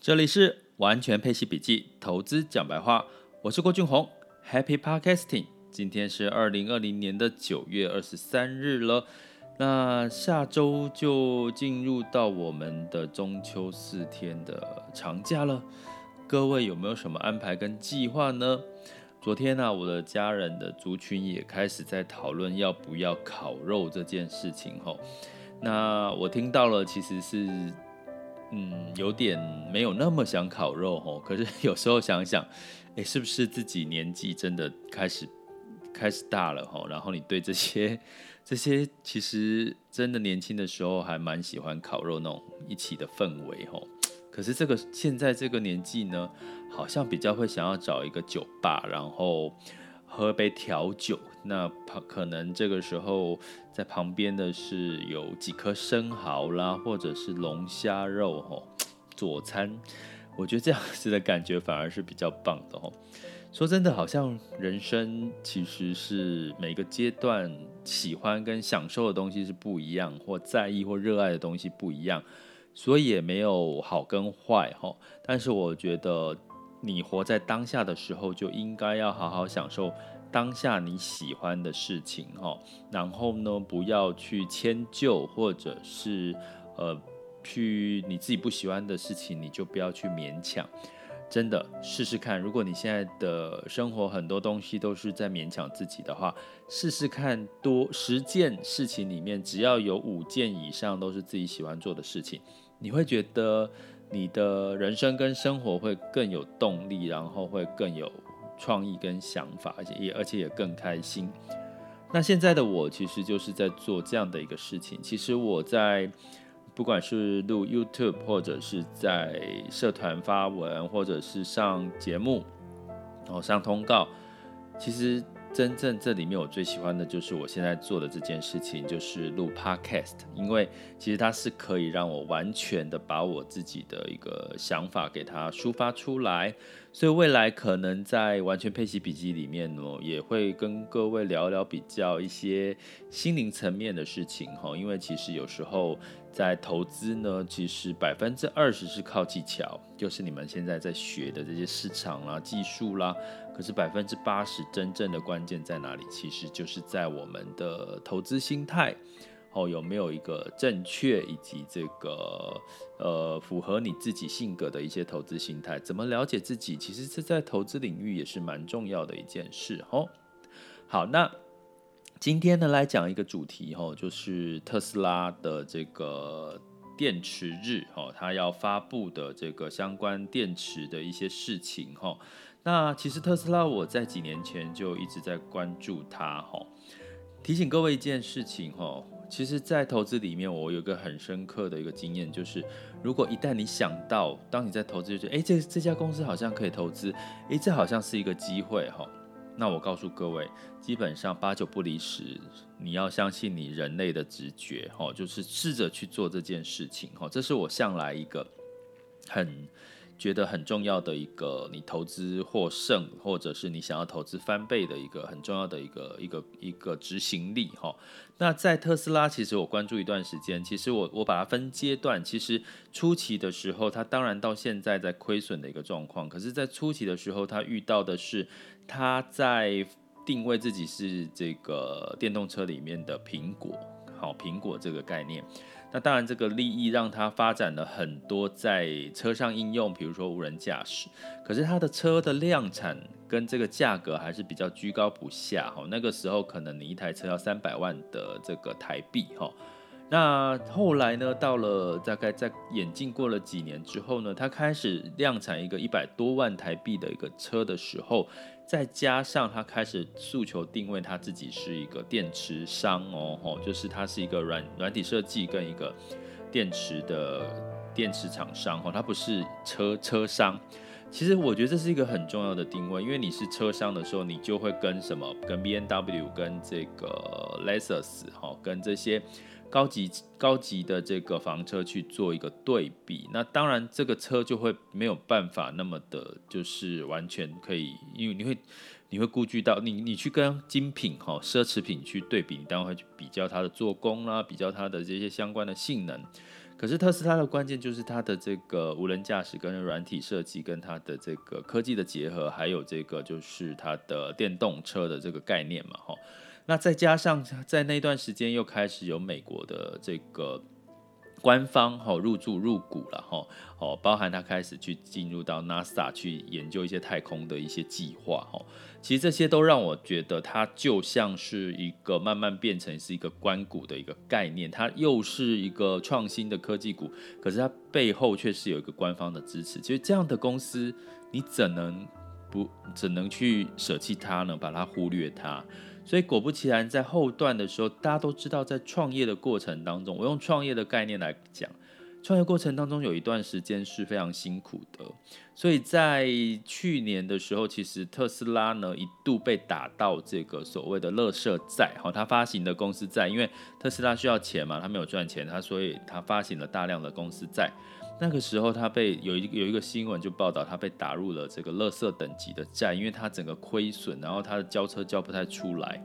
这里是完全配息笔记，投资讲白话，我是郭俊宏，Happy Podcasting。今天是二零二零年的九月二十三日了，那下周就进入到我们的中秋四天的长假了。各位有没有什么安排跟计划呢？昨天呢、我的家人的族群也开始在讨论要不要烤肉这件事情吼。那我听到了，其实是。嗯，有点没有那么想烤肉哦。可是有时候想想，诶，是不是自己年纪真的开始开始大了吼？然后你对这些这些其实真的年轻的时候还蛮喜欢烤肉那种一起的氛围吼。可是这个现在这个年纪呢，好像比较会想要找一个酒吧，然后。喝杯调酒，那可能这个时候在旁边的是有几颗生蚝啦，或者是龙虾肉吼，佐餐，我觉得这样子的感觉反而是比较棒的吼。说真的，好像人生其实是每个阶段喜欢跟享受的东西是不一样，或在意或热爱的东西不一样，所以也没有好跟坏吼。但是我觉得。你活在当下的时候，就应该要好好享受当下你喜欢的事情，哈。然后呢，不要去迁就，或者是呃，去你自己不喜欢的事情，你就不要去勉强。真的试试看，如果你现在的生活很多东西都是在勉强自己的话，试试看多十件事情里面，只要有五件以上都是自己喜欢做的事情，你会觉得。你的人生跟生活会更有动力，然后会更有创意跟想法，而且也而且也更开心。那现在的我其实就是在做这样的一个事情。其实我在不管是录 YouTube，或者是在社团发文，或者是上节目，然后上通告，其实。真正这里面我最喜欢的就是我现在做的这件事情，就是录 Podcast，因为其实它是可以让我完全的把我自己的一个想法给它抒发出来，所以未来可能在完全配息笔记里面呢，也会跟各位聊聊比较一些心灵层面的事情哈，因为其实有时候。在投资呢，其实百分之二十是靠技巧，就是你们现在在学的这些市场啦、技术啦。可是百分之八十真正的关键在哪里？其实就是在我们的投资心态哦，有没有一个正确以及这个呃符合你自己性格的一些投资心态？怎么了解自己？其实这在投资领域也是蛮重要的一件事哦。好，那。今天呢，来讲一个主题哈，就是特斯拉的这个电池日哈，它要发布的这个相关电池的一些事情哈。那其实特斯拉我在几年前就一直在关注它哈。提醒各位一件事情哈，其实，在投资里面，我有一个很深刻的一个经验，就是如果一旦你想到，当你在投资就觉得，哎，这这家公司好像可以投资，哎，这好像是一个机会哈。那我告诉各位，基本上八九不离十，你要相信你人类的直觉，哦，就是试着去做这件事情，哦，这是我向来一个很觉得很重要的一个，你投资获胜，或者是你想要投资翻倍的一个很重要的一个一个一个执行力，哈。那在特斯拉，其实我关注一段时间，其实我我把它分阶段，其实初期的时候，它当然到现在在亏损的一个状况，可是，在初期的时候，它遇到的是。他在定位自己是这个电动车里面的苹果，好，苹果这个概念。那当然，这个利益让它发展了很多在车上应用，比如说无人驾驶。可是它的车的量产跟这个价格还是比较居高不下，哈。那个时候可能你一台车要三百万的这个台币，哈。那后来呢，到了大概在眼镜过了几年之后呢，他开始量产一个一百多万台币的一个车的时候。再加上他开始诉求定位他自己是一个电池商哦，吼，就是他是一个软软体设计跟一个电池的电池厂商哦，他不是车车商。其实我觉得这是一个很重要的定位，因为你是车商的时候，你就会跟什么，跟 BMW 跟这个 Lexus 哈，跟这些。高级高级的这个房车去做一个对比，那当然这个车就会没有办法那么的，就是完全可以，因为你会你会顾及到你你去跟精品哈奢侈品去对比，你当然会去比较它的做工啦，比较它的这些相关的性能。可是特斯拉的关键就是它的这个无人驾驶跟软体设计，跟它的这个科技的结合，还有这个就是它的电动车的这个概念嘛，哈。那再加上在那段时间又开始有美国的这个。官方哈入驻入股了哈哦，包含他开始去进入到 NASA 去研究一些太空的一些计划哈，其实这些都让我觉得它就像是一个慢慢变成是一个官股的一个概念，它又是一个创新的科技股，可是它背后却是有一个官方的支持。其实这样的公司，你怎能不怎能去舍弃它呢？把它忽略它？所以果不其然，在后段的时候，大家都知道，在创业的过程当中，我用创业的概念来讲，创业过程当中有一段时间是非常辛苦的。所以在去年的时候，其实特斯拉呢一度被打到这个所谓的垃圾债，好，他发行的公司债，因为特斯拉需要钱嘛，他没有赚钱，他所以他发行了大量的公司债。那个时候，他被有一有一个新闻就报道，他被打入了这个垃圾等级的债，因为他整个亏损，然后他的交车交不太出来，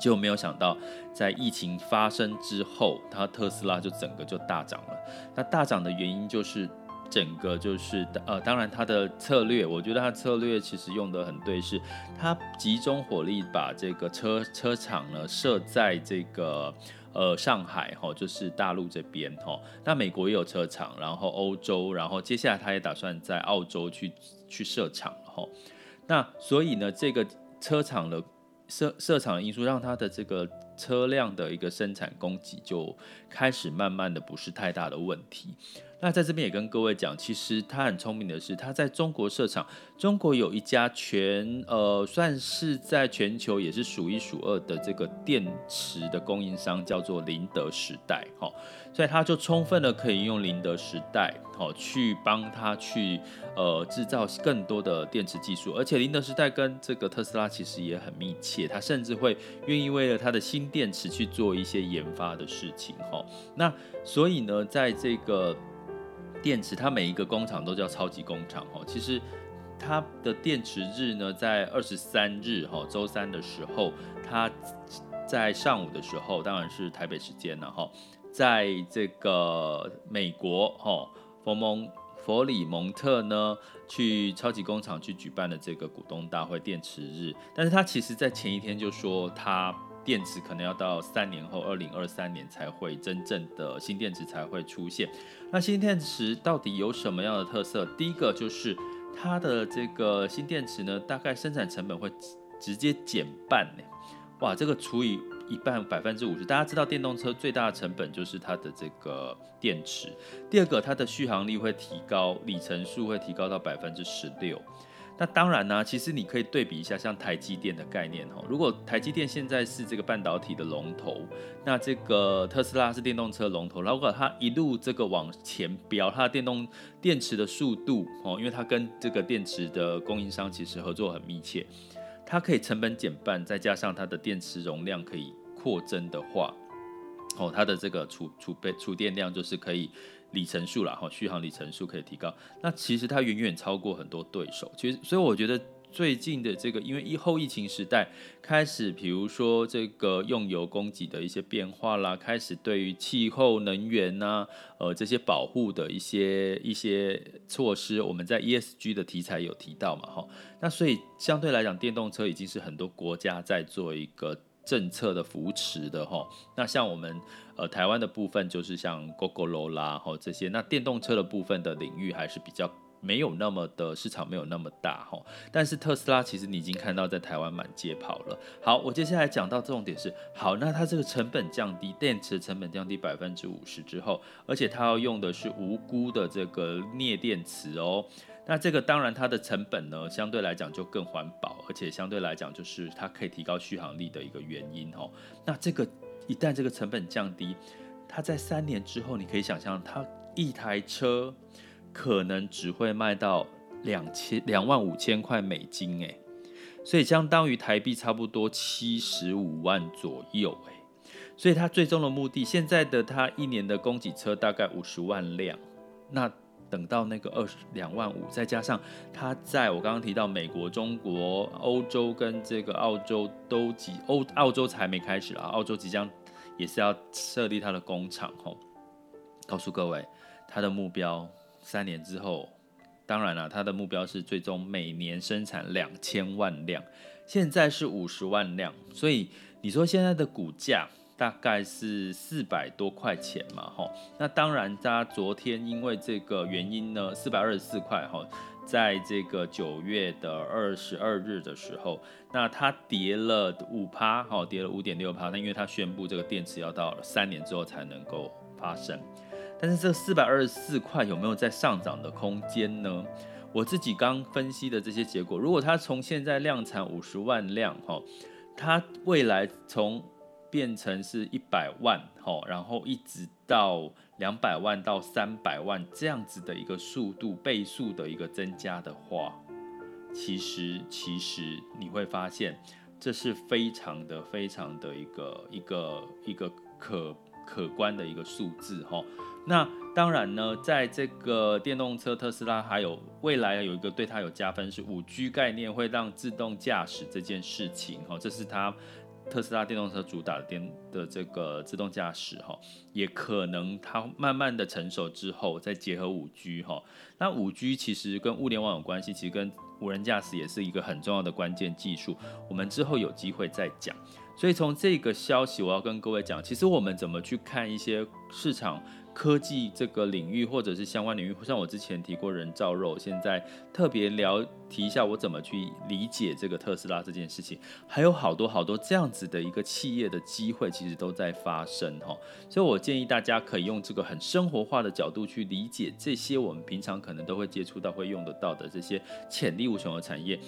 就没有想到在疫情发生之后，他特斯拉就整个就大涨了。那大涨的原因就是整个就是呃，当然他的策略，我觉得他策略其实用得很对，是他集中火力把这个车车厂呢设在这个。呃，上海哈，就是大陆这边哈，那美国也有车厂，然后欧洲，然后接下来他也打算在澳洲去去设厂哈。那所以呢，这个车厂的设设厂的因素，让他的这个车辆的一个生产供给就开始慢慢的不是太大的问题。那在这边也跟各位讲，其实他很聪明的是，他在中国设厂。中国有一家全呃，算是在全球也是数一数二的这个电池的供应商，叫做宁德时代，哈，所以他就充分的可以用宁德时代，哈，去帮他去呃制造更多的电池技术。而且宁德时代跟这个特斯拉其实也很密切，他甚至会愿意为了他的新电池去做一些研发的事情，哈。那所以呢，在这个。电池，它每一个工厂都叫超级工厂哈。其实它的电池日呢，在二十三日哈，周三的时候，它在上午的时候，当然是台北时间了哈，在这个美国哈，佛蒙佛里蒙特呢，去超级工厂去举办了这个股东大会电池日，但是他其实在前一天就说他。电池可能要到三年后，二零二三年才会真正的新电池才会出现。那新电池到底有什么样的特色？第一个就是它的这个新电池呢，大概生产成本会直接减半呢。哇，这个除以一半百分之五十，大家知道电动车最大的成本就是它的这个电池。第二个，它的续航力会提高，里程数会提高到百分之十六。那当然呢、其实你可以对比一下，像台积电的概念哦。如果台积电现在是这个半导体的龙头，那这个特斯拉是电动车龙头。如果它一路这个往前飙，它的电动电池的速度哦，因为它跟这个电池的供应商其实合作很密切，它可以成本减半，再加上它的电池容量可以扩增的话，哦，它的这个储储备储电量就是可以。里程数啦，哈，续航里程数可以提高，那其实它远远超过很多对手。其实，所以我觉得最近的这个，因为疫后疫情时代开始，比如说这个用油供给的一些变化啦，开始对于气候能源呐、呃，这些保护的一些一些措施，我们在 ESG 的题材有提到嘛，哈。那所以相对来讲，电动车已经是很多国家在做一个。政策的扶持的哈，那像我们呃台湾的部分就是像 Gogoro 啦哈这些，那电动车的部分的领域还是比较没有那么的市场没有那么大哈，但是特斯拉其实你已经看到在台湾满街跑了。好，我接下来讲到重点是，好，那它这个成本降低，电池成本降低百分之五十之后，而且它要用的是无辜的这个镍电池哦。那这个当然它的成本呢，相对来讲就更环保，而且相对来讲就是它可以提高续航力的一个原因哦。那这个一旦这个成本降低，它在三年之后，你可以想象它一台车可能只会卖到两千两万五千块美金诶，所以相当于台币差不多七十五万左右诶。所以它最终的目的，现在的它一年的供给车大概五十万辆，那。等到那个二十两万五，再加上它在我刚刚提到美国、中国、欧洲跟这个澳洲都即欧澳洲才没开始啊，澳洲即将也是要设立它的工厂吼。告诉各位，他的目标三年之后，当然了，他的目标是最终每年生产两千万辆，现在是五十万辆，所以你说现在的股价大概是四百多块钱嘛，哈，那当然，他昨天因为这个原因呢，四百二十四块，哈。在这个九月的二十二日的时候，那它跌了五趴，哈，跌了五点六趴。那因为它宣布这个电池要到三年之后才能够发生，但是这四百二十四块有没有在上涨的空间呢？我自己刚分析的这些结果，如果它从现在量产五十万辆，哈，它未来从变成是一百万，哈，然后一直到。两百万到三百万这样子的一个速度倍数的一个增加的话，其实其实你会发现，这是非常的非常的一个一个一个可可观的一个数字哈。那当然呢，在这个电动车特斯拉还有未来有一个对它有加分是五 G 概念会让自动驾驶这件事情哈，这是它。特斯拉电动车主打的电的这个自动驾驶哈，也可能它慢慢的成熟之后，再结合五 G 哈。那五 G 其实跟物联网有关系，其实跟无人驾驶也是一个很重要的关键技术。我们之后有机会再讲。所以从这个消息，我要跟各位讲，其实我们怎么去看一些市场。科技这个领域，或者是相关领域，像我之前提过人造肉，现在特别聊提一下我怎么去理解这个特斯拉这件事情，还有好多好多这样子的一个企业的机会，其实都在发生哈。所以我建议大家可以用这个很生活化的角度去理解这些我们平常可能都会接触到、会用得到的这些潜力无穷的产业，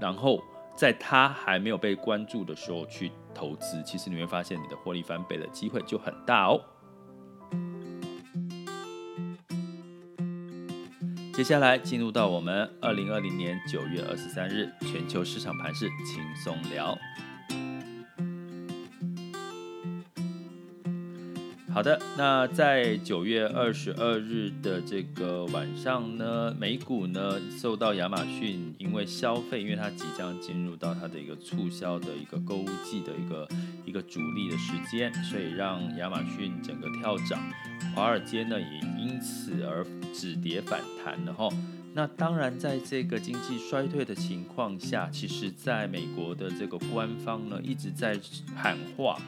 然后在它还没有被关注的时候去投资，其实你会发现你的获利翻倍的机会就很大哦。接下来进入到我们二零二零年九月二十三日全球市场盘势轻松聊。好的，那在九月二十二日的这个晚上呢，美股呢受到亚马逊因为消费，因为它即将进入到它的一个促销的一个购物季的一个一个主力的时间，所以让亚马逊整个跳涨，华尔街呢也因此而止跌反弹了哈。那当然，在这个经济衰退的情况下，其实在美国的这个官方呢一直在喊话。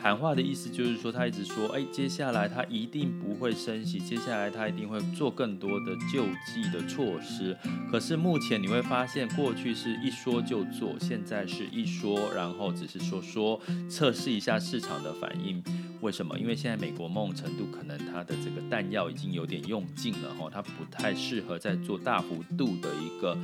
喊话的意思就是说，他一直说，哎，接下来他一定不会升息，接下来他一定会做更多的救济的措施。可是目前你会发现，过去是一说就做，现在是一说，然后只是说说，测试一下市场的反应。为什么？因为现在美国梦程度可能它的这个弹药已经有点用尽了哈，它不太适合再做大幅度的一个。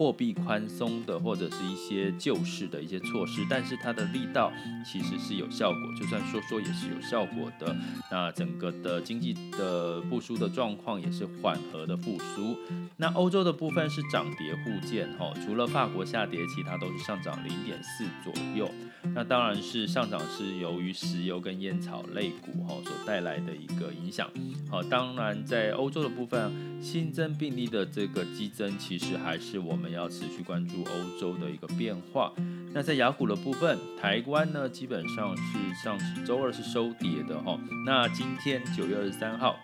货币宽松的或者是一些救市的一些措施，但是它的力道其实是有效果，就算说说也是有效果的。那整个的经济的复苏的状况也是缓和的复苏。那欧洲的部分是涨跌互见哈，除了法国下跌，其他都是上涨零点四左右。那当然是上涨是由于石油跟烟草类股哈所带来的一个影响。好，当然在欧洲的部分新增病例的这个激增，其实还是我们。要持续关注欧洲的一个变化。那在雅股的部分，台湾呢基本上是上周二是收跌的哈。那今天九月二十三号，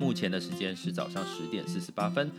目前的时间是早上十点四十八分。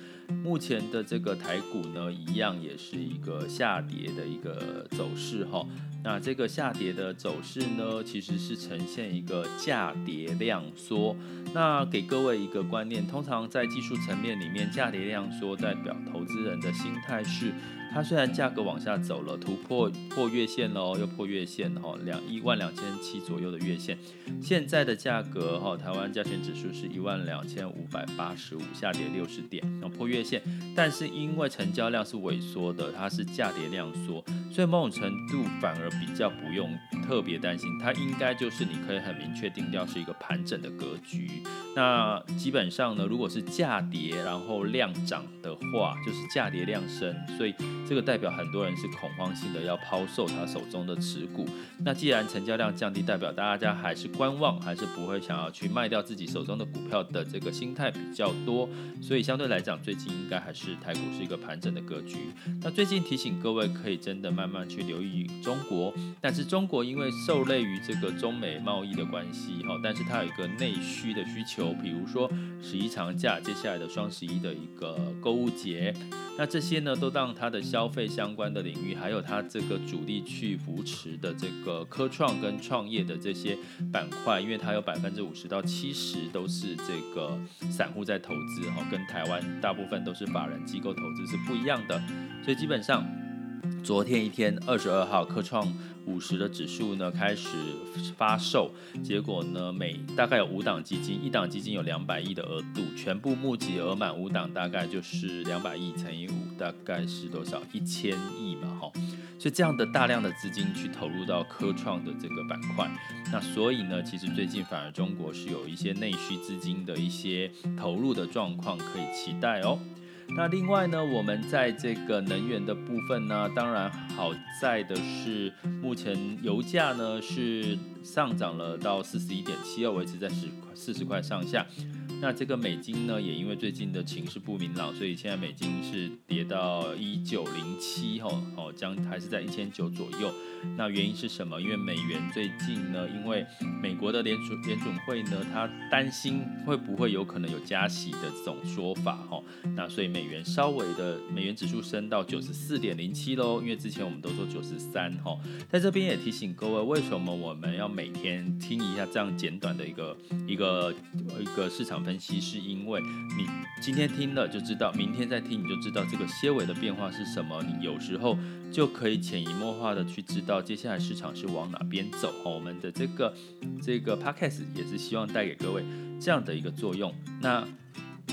目前的这个台股呢，一样也是一个下跌的一个走势哈。那这个下跌的走势呢，其实是呈现一个价跌量缩。那给各位一个观念，通常在技术层面里面，价跌量缩代表投资人的心态是。它虽然价格往下走了，突破破月线了哦，又破月线哈，两一万两千七左右的月线，现在的价格哈，台湾加权指数是一万两千五百八十五，下跌六十点，然后破月线，但是因为成交量是萎缩的，它是价跌量缩，所以某种程度反而比较不用特别担心，它应该就是你可以很明确定调是一个盘整的格局。那基本上呢，如果是价跌然后量涨的话，就是价跌量升，所以。这个代表很多人是恐慌性的要抛售他手中的持股。那既然成交量降低，代表大家还是观望，还是不会想要去卖掉自己手中的股票的这个心态比较多。所以相对来讲，最近应该还是台股是一个盘整的格局。那最近提醒各位，可以真的慢慢去留意中国。但是中国因为受累于这个中美贸易的关系，哈，但是它有一个内需的需求，比如说十一长假，接下来的双十一的一个购物节，那这些呢，都让它的消费相关的领域，还有它这个主力去扶持的这个科创跟创业的这些板块，因为它有百分之五十到七十都是这个散户在投资，哈，跟台湾大部分都是法人机构投资是不一样的，所以基本上。昨天一天，二十二号科创五十的指数呢开始发售，结果呢每大概有五档基金，一档基金有两百亿的额度，全部募集额满五档大概就是两百亿乘以五，大概是多少？一千亿嘛，哈。所以这样的大量的资金去投入到科创的这个板块，那所以呢，其实最近反而中国是有一些内需资金的一些投入的状况可以期待哦。那另外呢，我们在这个能源的部分呢，当然好在的是，目前油价呢是上涨了到四十一点七二，维持在十四十块上下。那这个美金呢，也因为最近的情势不明朗，所以现在美金是跌到一九零七吼，哦，将还是在一千九左右。那原因是什么？因为美元最近呢，因为美国的联储联准会呢，他担心会不会有可能有加息的这种说法哈。那所以美元稍微的美元指数升到九十四点零七喽，因为之前我们都说九十三哈。在这边也提醒各位，为什么我们要每天听一下这样简短的一个一个呃一个市场分析？是因为你今天听了就知道，明天再听你就知道这个些微的变化是什么。你有时候就可以潜移默化的去知道。接下来市场是往哪边走？我们的这个这个 podcast 也是希望带给各位这样的一个作用。那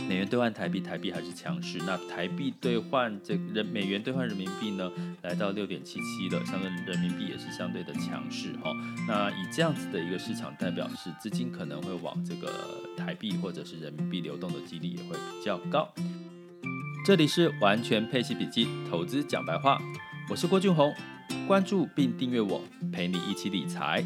美元兑换台币，台币还是强势。那台币兑换这人美元兑换人民币呢，来到六点七七了，相对人民币也是相对的强势哈。那以这样子的一个市场，代表是资金可能会往这个台币或者是人民币流动的几率也会比较高。这里是完全配息笔记，投资讲白话，我是郭俊宏。关注并订阅我，陪你一起理财。